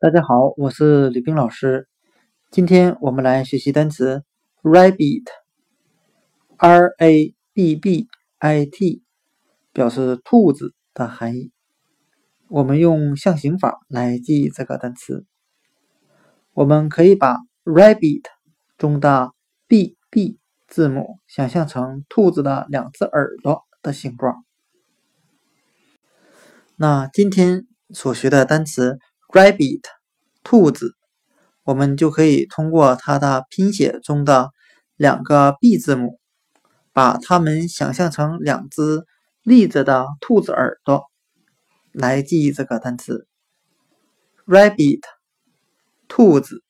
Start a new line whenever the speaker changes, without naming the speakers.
大家好，我是李冰老师。今天我们来学习单词 rabbit，r a b b i t，表示兔子的含义。我们用象形法来记忆这个单词。我们可以把 rabbit 中的 b b 字母想象成兔子的两只耳朵的形状。那今天所学的单词。Rabbit，兔子，我们就可以通过它的拼写中的两个 B 字母，把它们想象成两只立着的兔子耳朵，来记忆这个单词。Rabbit，兔子。